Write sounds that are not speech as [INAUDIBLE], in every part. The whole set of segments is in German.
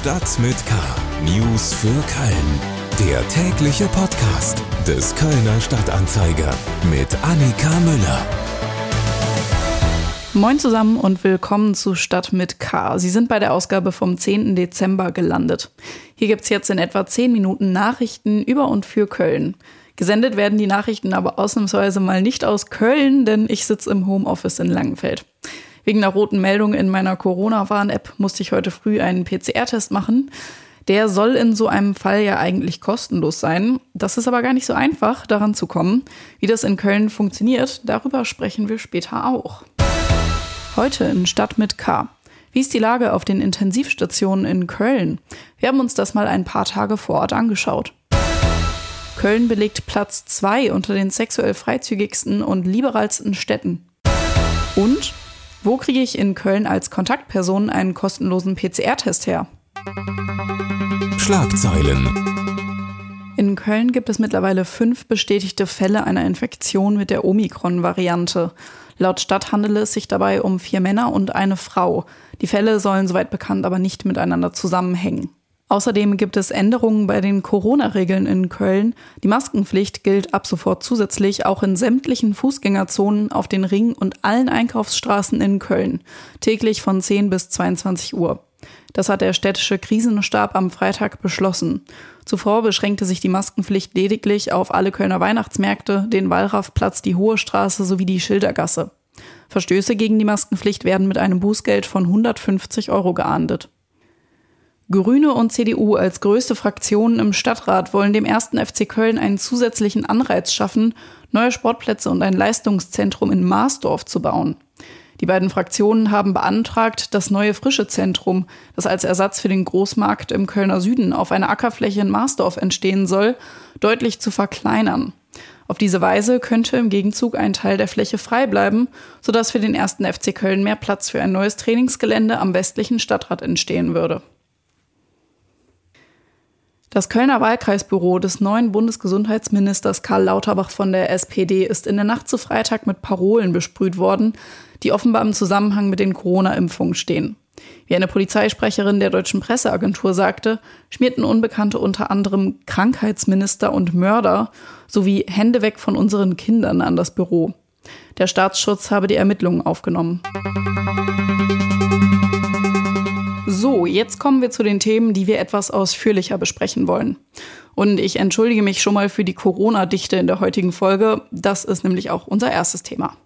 Stadt mit K. News für Köln. Der tägliche Podcast des Kölner Stadtanzeiger mit Annika Müller. Moin zusammen und willkommen zu Stadt mit K. Sie sind bei der Ausgabe vom 10. Dezember gelandet. Hier gibt es jetzt in etwa 10 Minuten Nachrichten über und für Köln. Gesendet werden die Nachrichten aber ausnahmsweise mal nicht aus Köln, denn ich sitze im Homeoffice in Langenfeld. Wegen einer roten Meldung in meiner Corona-Warn-App musste ich heute früh einen PCR-Test machen. Der soll in so einem Fall ja eigentlich kostenlos sein. Das ist aber gar nicht so einfach, daran zu kommen. Wie das in Köln funktioniert, darüber sprechen wir später auch. Heute in Stadt mit K. Wie ist die Lage auf den Intensivstationen in Köln? Wir haben uns das mal ein paar Tage vor Ort angeschaut. Köln belegt Platz 2 unter den sexuell freizügigsten und liberalsten Städten. Und wo kriege ich in Köln als Kontaktperson einen kostenlosen PCR-Test her? Schlagzeilen. In Köln gibt es mittlerweile fünf bestätigte Fälle einer Infektion mit der Omikron-Variante. Laut Stadt handele es sich dabei um vier Männer und eine Frau. Die Fälle sollen soweit bekannt aber nicht miteinander zusammenhängen. Außerdem gibt es Änderungen bei den Corona-Regeln in Köln. Die Maskenpflicht gilt ab sofort zusätzlich auch in sämtlichen Fußgängerzonen auf den Ring und allen Einkaufsstraßen in Köln, täglich von 10 bis 22 Uhr. Das hat der städtische Krisenstab am Freitag beschlossen. Zuvor beschränkte sich die Maskenpflicht lediglich auf alle Kölner Weihnachtsmärkte, den Wallraffplatz, die Hohe Straße sowie die Schildergasse. Verstöße gegen die Maskenpflicht werden mit einem Bußgeld von 150 Euro geahndet. Grüne und CDU als größte Fraktionen im Stadtrat wollen dem ersten FC Köln einen zusätzlichen Anreiz schaffen, neue Sportplätze und ein Leistungszentrum in Marsdorf zu bauen. Die beiden Fraktionen haben beantragt, das neue frische Zentrum, das als Ersatz für den Großmarkt im Kölner Süden auf einer Ackerfläche in Marsdorf entstehen soll, deutlich zu verkleinern. Auf diese Weise könnte im Gegenzug ein Teil der Fläche frei bleiben, sodass für den ersten FC Köln mehr Platz für ein neues Trainingsgelände am westlichen Stadtrat entstehen würde. Das Kölner Wahlkreisbüro des neuen Bundesgesundheitsministers Karl Lauterbach von der SPD ist in der Nacht zu Freitag mit Parolen besprüht worden, die offenbar im Zusammenhang mit den Corona-Impfungen stehen. Wie eine Polizeisprecherin der deutschen Presseagentur sagte, schmierten Unbekannte unter anderem Krankheitsminister und Mörder sowie Hände weg von unseren Kindern an das Büro. Der Staatsschutz habe die Ermittlungen aufgenommen. So, jetzt kommen wir zu den Themen, die wir etwas ausführlicher besprechen wollen. Und ich entschuldige mich schon mal für die Corona-Dichte in der heutigen Folge. Das ist nämlich auch unser erstes Thema.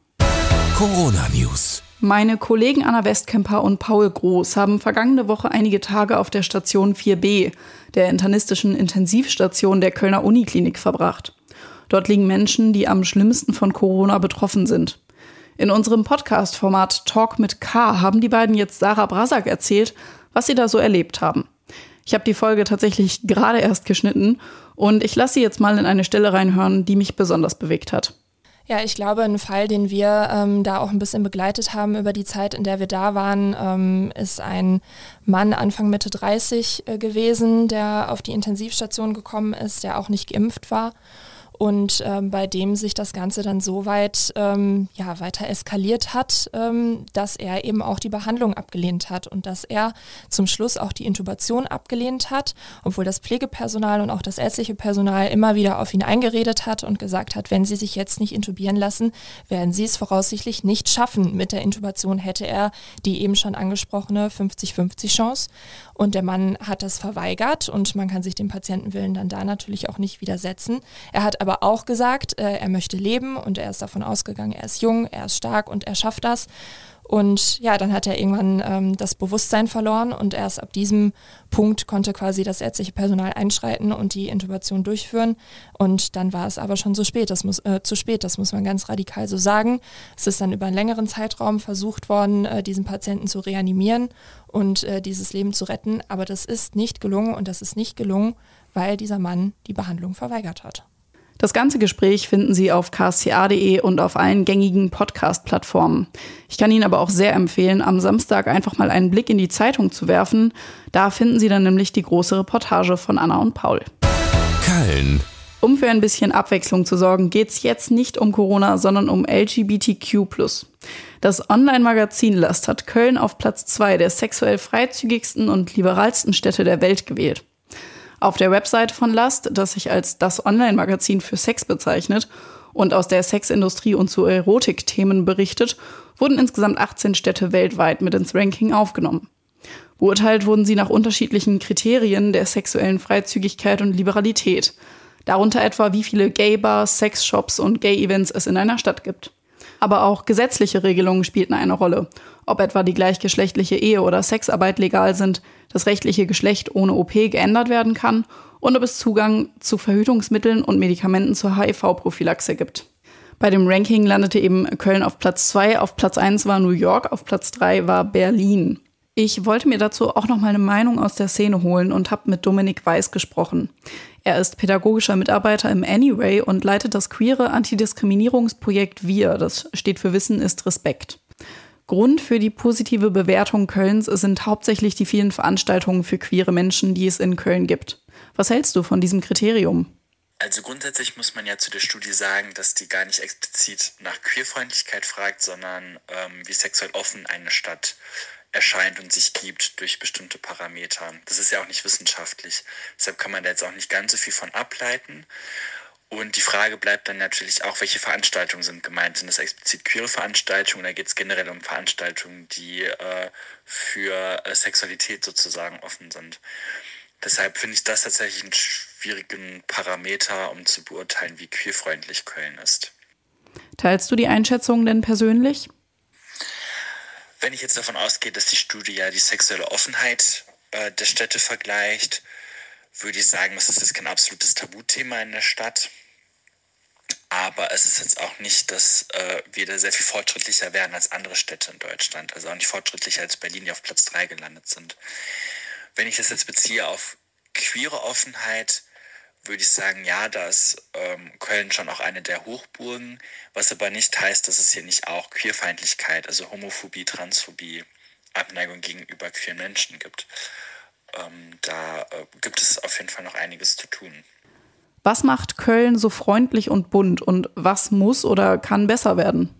Corona News. Meine Kollegen Anna Westkemper und Paul Groß haben vergangene Woche einige Tage auf der Station 4b, der internistischen Intensivstation der Kölner Uniklinik, verbracht. Dort liegen Menschen, die am schlimmsten von Corona betroffen sind. In unserem Podcast-Format Talk mit K haben die beiden jetzt Sarah Brasak erzählt, was sie da so erlebt haben. Ich habe die Folge tatsächlich gerade erst geschnitten und ich lasse sie jetzt mal in eine Stelle reinhören, die mich besonders bewegt hat. Ja, ich glaube, ein Fall, den wir ähm, da auch ein bisschen begleitet haben über die Zeit, in der wir da waren, ähm, ist ein Mann Anfang Mitte 30 äh, gewesen, der auf die Intensivstation gekommen ist, der auch nicht geimpft war und ähm, bei dem sich das Ganze dann so weit ähm, ja, weiter eskaliert hat, ähm, dass er eben auch die Behandlung abgelehnt hat und dass er zum Schluss auch die Intubation abgelehnt hat, obwohl das Pflegepersonal und auch das ärztliche Personal immer wieder auf ihn eingeredet hat und gesagt hat, wenn Sie sich jetzt nicht intubieren lassen, werden Sie es voraussichtlich nicht schaffen. Mit der Intubation hätte er die eben schon angesprochene 50-50 Chance und der Mann hat das verweigert und man kann sich dem Patientenwillen dann da natürlich auch nicht widersetzen. Er hat aber auch gesagt, äh, er möchte leben und er ist davon ausgegangen, er ist jung, er ist stark und er schafft das. Und ja, dann hat er irgendwann ähm, das Bewusstsein verloren und erst ab diesem Punkt konnte quasi das ärztliche Personal einschreiten und die Intubation durchführen. Und dann war es aber schon so spät, das muss, äh, zu spät, das muss man ganz radikal so sagen. Es ist dann über einen längeren Zeitraum versucht worden, äh, diesen Patienten zu reanimieren und äh, dieses Leben zu retten. Aber das ist nicht gelungen und das ist nicht gelungen, weil dieser Mann die Behandlung verweigert hat. Das ganze Gespräch finden Sie auf kca.de und auf allen gängigen Podcast-Plattformen. Ich kann Ihnen aber auch sehr empfehlen, am Samstag einfach mal einen Blick in die Zeitung zu werfen. Da finden Sie dann nämlich die große Reportage von Anna und Paul. Köln. Um für ein bisschen Abwechslung zu sorgen, geht es jetzt nicht um Corona, sondern um LGBTQ. Das Online-Magazin Last hat Köln auf Platz zwei der sexuell freizügigsten und liberalsten Städte der Welt gewählt. Auf der Website von Last, das sich als das Online-Magazin für Sex bezeichnet und aus der Sexindustrie und zu Erotikthemen berichtet, wurden insgesamt 18 Städte weltweit mit ins Ranking aufgenommen. Beurteilt wurden sie nach unterschiedlichen Kriterien der sexuellen Freizügigkeit und Liberalität – Darunter etwa, wie viele Gay-Bars, Sexshops und Gay-Events es in einer Stadt gibt. Aber auch gesetzliche Regelungen spielten eine Rolle. Ob etwa die gleichgeschlechtliche Ehe oder Sexarbeit legal sind, das rechtliche Geschlecht ohne OP geändert werden kann und ob es Zugang zu Verhütungsmitteln und Medikamenten zur HIV-Prophylaxe gibt. Bei dem Ranking landete eben Köln auf Platz 2, auf Platz 1 war New York, auf Platz 3 war Berlin. Ich wollte mir dazu auch noch mal eine Meinung aus der Szene holen und habe mit Dominik Weiß gesprochen. Er ist pädagogischer Mitarbeiter im Anyway und leitet das queere Antidiskriminierungsprojekt Wir. Das steht für Wissen ist Respekt. Grund für die positive Bewertung Kölns sind hauptsächlich die vielen Veranstaltungen für queere Menschen, die es in Köln gibt. Was hältst du von diesem Kriterium? Also grundsätzlich muss man ja zu der Studie sagen, dass die gar nicht explizit nach Queerfreundlichkeit fragt, sondern ähm, wie sexuell offen eine Stadt erscheint und sich gibt durch bestimmte Parameter. Das ist ja auch nicht wissenschaftlich. Deshalb kann man da jetzt auch nicht ganz so viel von ableiten. Und die Frage bleibt dann natürlich auch, welche Veranstaltungen sind gemeint? Sind das explizit queere Veranstaltungen oder geht es generell um Veranstaltungen, die äh, für äh, Sexualität sozusagen offen sind? Deshalb finde ich das tatsächlich einen schwierigen Parameter, um zu beurteilen, wie queerfreundlich Köln ist. Teilst du die Einschätzung denn persönlich? Wenn ich jetzt davon ausgehe, dass die Studie ja die sexuelle Offenheit äh, der Städte vergleicht, würde ich sagen, das ist jetzt kein absolutes Tabuthema in der Stadt. Aber es ist jetzt auch nicht, dass äh, wir da sehr viel fortschrittlicher werden als andere Städte in Deutschland. Also auch nicht fortschrittlicher als Berlin, die auf Platz 3 gelandet sind. Wenn ich das jetzt beziehe auf queere Offenheit, würde ich sagen, ja, da ist ähm, Köln schon auch eine der Hochburgen, was aber nicht heißt, dass es hier nicht auch Queerfeindlichkeit, also Homophobie, Transphobie, Abneigung gegenüber queeren Menschen gibt. Ähm, da äh, gibt es auf jeden Fall noch einiges zu tun. Was macht Köln so freundlich und bunt und was muss oder kann besser werden?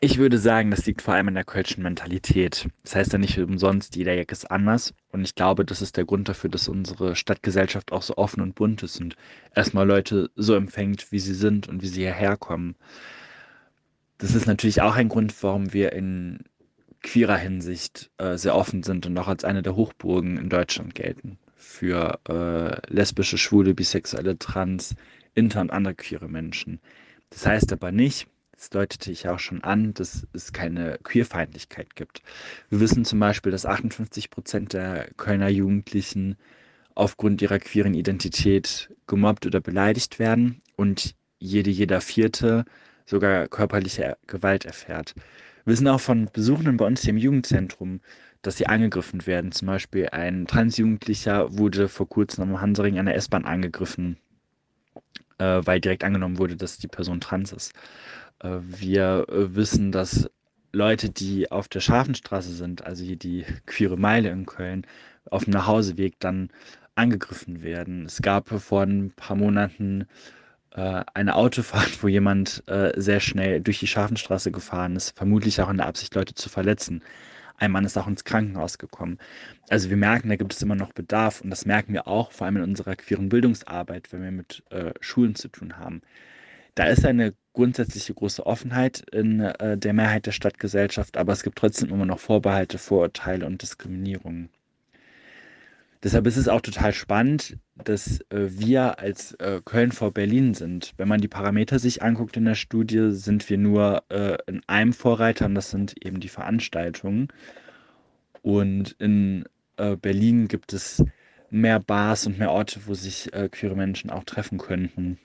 Ich würde sagen, das liegt vor allem in der kölschen Mentalität. Das heißt ja nicht umsonst, jeder Jack ist anders. Und ich glaube, das ist der Grund dafür, dass unsere Stadtgesellschaft auch so offen und bunt ist und erstmal Leute so empfängt, wie sie sind und wie sie hierher kommen. Das ist natürlich auch ein Grund, warum wir in queerer Hinsicht äh, sehr offen sind und auch als eine der Hochburgen in Deutschland gelten. Für äh, lesbische, schwule, bisexuelle, trans, inter und andere queere Menschen. Das heißt aber nicht, das deutete ich auch schon an, dass es keine Queerfeindlichkeit gibt. Wir wissen zum Beispiel, dass 58 Prozent der Kölner Jugendlichen aufgrund ihrer queeren Identität gemobbt oder beleidigt werden und jede, jeder Vierte sogar körperliche Gewalt erfährt. Wir wissen auch von Besuchenden bei uns hier im Jugendzentrum, dass sie angegriffen werden. Zum Beispiel ein Transjugendlicher wurde vor kurzem am Hansering an der S-Bahn angegriffen, äh, weil direkt angenommen wurde, dass die Person trans ist. Äh, wir äh, wissen, dass Leute, die auf der Schafenstraße sind, also hier die queere Meile in Köln, auf dem Nachhauseweg dann angegriffen werden. Es gab vor ein paar Monaten äh, eine Autofahrt, wo jemand äh, sehr schnell durch die Schafenstraße gefahren ist, vermutlich auch in der Absicht, Leute zu verletzen. Ein Mann ist auch ins Krankenhaus gekommen. Also wir merken, da gibt es immer noch Bedarf und das merken wir auch vor allem in unserer queeren Bildungsarbeit, wenn wir mit äh, Schulen zu tun haben. Da ist eine grundsätzliche große Offenheit in äh, der Mehrheit der Stadtgesellschaft, aber es gibt trotzdem immer noch Vorbehalte, Vorurteile und Diskriminierungen. Deshalb ist es auch total spannend, dass äh, wir als äh, Köln vor Berlin sind. Wenn man die Parameter sich anguckt in der Studie, sind wir nur äh, in einem Vorreiter und das sind eben die Veranstaltungen. Und in äh, Berlin gibt es mehr Bars und mehr Orte, wo sich äh, queere Menschen auch treffen könnten.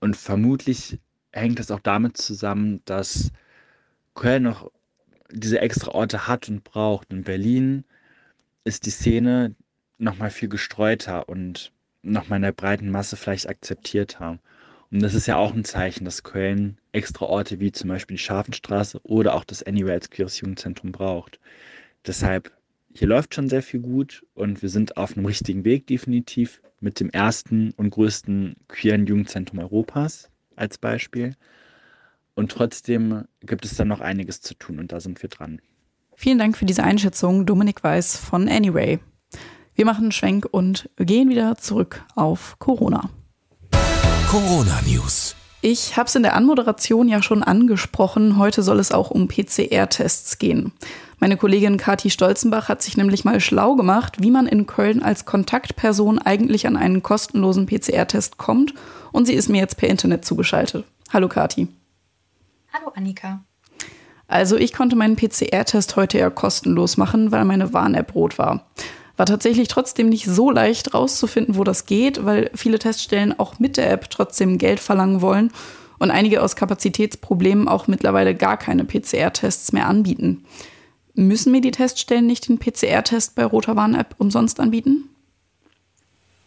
Und vermutlich hängt es auch damit zusammen, dass Köln noch diese extra Orte hat und braucht. In Berlin ist die Szene nochmal viel gestreuter und nochmal in der breiten Masse vielleicht akzeptierter. Und das ist ja auch ein Zeichen, dass Köln extra Orte wie zum Beispiel die Scharfenstraße oder auch das Anywhere als queeres Jugendzentrum braucht. Deshalb, hier läuft schon sehr viel gut und wir sind auf einem richtigen Weg definitiv mit dem ersten und größten queeren Jugendzentrum Europas als Beispiel. Und trotzdem gibt es dann noch einiges zu tun und da sind wir dran. Vielen Dank für diese Einschätzung, Dominik Weiß von Anyway. Wir machen einen Schwenk und gehen wieder zurück auf Corona. Corona News. Ich habe es in der Anmoderation ja schon angesprochen. Heute soll es auch um PCR-Tests gehen. Meine Kollegin Kati Stolzenbach hat sich nämlich mal schlau gemacht, wie man in Köln als Kontaktperson eigentlich an einen kostenlosen PCR-Test kommt. Und sie ist mir jetzt per Internet zugeschaltet. Hallo Kati. Hallo Annika. Also ich konnte meinen PCR-Test heute ja kostenlos machen, weil meine Warn-App rot war. War tatsächlich trotzdem nicht so leicht rauszufinden, wo das geht, weil viele Teststellen auch mit der App trotzdem Geld verlangen wollen und einige aus Kapazitätsproblemen auch mittlerweile gar keine PCR-Tests mehr anbieten. Müssen mir die Teststellen nicht den PCR-Test bei Roter Warn-App umsonst anbieten?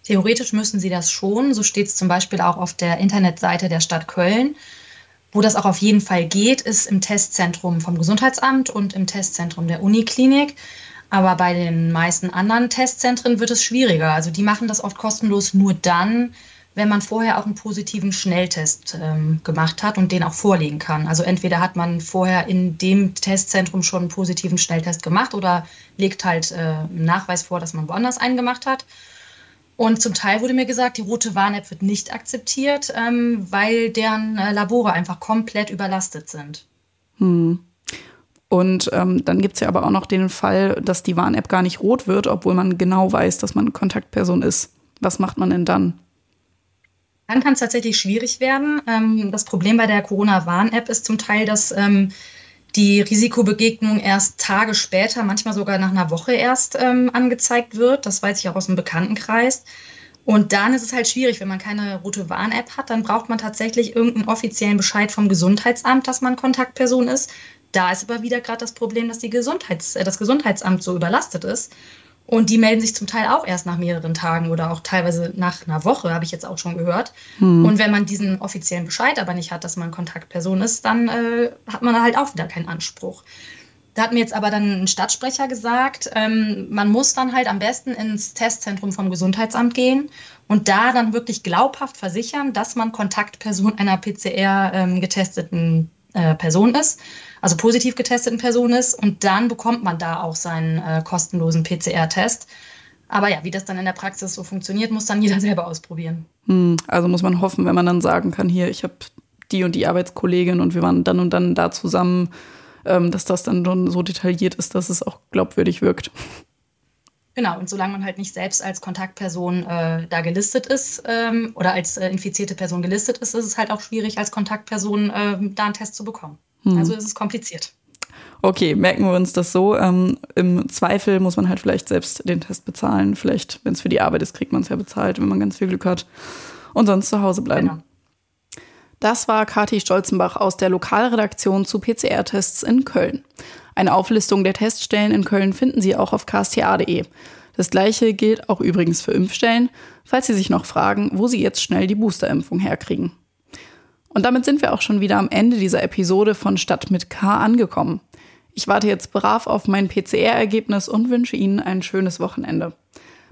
Theoretisch müssen sie das schon. So steht es zum Beispiel auch auf der Internetseite der Stadt Köln. Wo das auch auf jeden Fall geht, ist im Testzentrum vom Gesundheitsamt und im Testzentrum der Uniklinik. Aber bei den meisten anderen Testzentren wird es schwieriger. Also die machen das oft kostenlos nur dann, wenn man vorher auch einen positiven Schnelltest ähm, gemacht hat und den auch vorlegen kann. Also entweder hat man vorher in dem Testzentrum schon einen positiven Schnelltest gemacht oder legt halt äh, einen Nachweis vor, dass man woanders einen gemacht hat. Und zum Teil wurde mir gesagt, die rote Warn-App wird nicht akzeptiert, ähm, weil deren äh, Labore einfach komplett überlastet sind. Hm. Und ähm, dann gibt es ja aber auch noch den Fall, dass die Warn-App gar nicht rot wird, obwohl man genau weiß, dass man Kontaktperson ist. Was macht man denn dann? Dann kann es tatsächlich schwierig werden. Ähm, das Problem bei der Corona-Warn-App ist zum Teil, dass ähm, die Risikobegegnung erst Tage später, manchmal sogar nach einer Woche erst ähm, angezeigt wird. Das weiß ich auch aus dem Bekanntenkreis. Und dann ist es halt schwierig, wenn man keine rote Warn-App hat, dann braucht man tatsächlich irgendeinen offiziellen Bescheid vom Gesundheitsamt, dass man Kontaktperson ist. Da ist aber wieder gerade das Problem, dass die Gesundheits-, äh, das Gesundheitsamt so überlastet ist. Und die melden sich zum Teil auch erst nach mehreren Tagen oder auch teilweise nach einer Woche, habe ich jetzt auch schon gehört. Hm. Und wenn man diesen offiziellen Bescheid aber nicht hat, dass man Kontaktperson ist, dann äh, hat man halt auch wieder keinen Anspruch. Da hat mir jetzt aber dann ein Stadtsprecher gesagt, ähm, man muss dann halt am besten ins Testzentrum vom Gesundheitsamt gehen und da dann wirklich glaubhaft versichern, dass man Kontaktperson einer PCR ähm, getesteten äh, Person ist, also positiv getesteten Person ist. Und dann bekommt man da auch seinen äh, kostenlosen PCR-Test. Aber ja, wie das dann in der Praxis so funktioniert, muss dann [LAUGHS] jeder selber ausprobieren. Hm, also muss man hoffen, wenn man dann sagen kann, hier, ich habe die und die Arbeitskollegin und wir waren dann und dann da zusammen, ähm, dass das dann schon so detailliert ist, dass es auch glaubwürdig wirkt. Genau, und solange man halt nicht selbst als Kontaktperson äh, da gelistet ist ähm, oder als äh, infizierte Person gelistet ist, ist es halt auch schwierig, als Kontaktperson äh, da einen Test zu bekommen. Hm. Also ist es kompliziert. Okay, merken wir uns das so. Ähm, Im Zweifel muss man halt vielleicht selbst den Test bezahlen. Vielleicht, wenn es für die Arbeit ist, kriegt man es ja bezahlt, wenn man ganz viel Glück hat. Und sonst zu Hause bleiben. Genau. Das war Kathi Stolzenbach aus der Lokalredaktion zu PCR-Tests in Köln. Eine Auflistung der Teststellen in Köln finden Sie auch auf ksta.de. Das gleiche gilt auch übrigens für Impfstellen, falls Sie sich noch fragen, wo Sie jetzt schnell die Boosterimpfung herkriegen. Und damit sind wir auch schon wieder am Ende dieser Episode von Stadt mit K angekommen. Ich warte jetzt brav auf mein PCR-Ergebnis und wünsche Ihnen ein schönes Wochenende.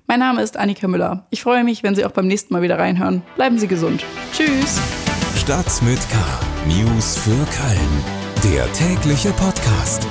Mein Name ist Annika Müller. Ich freue mich, wenn Sie auch beim nächsten Mal wieder reinhören. Bleiben Sie gesund. Tschüss. Stadt mit K. News für Köln. Der tägliche Podcast.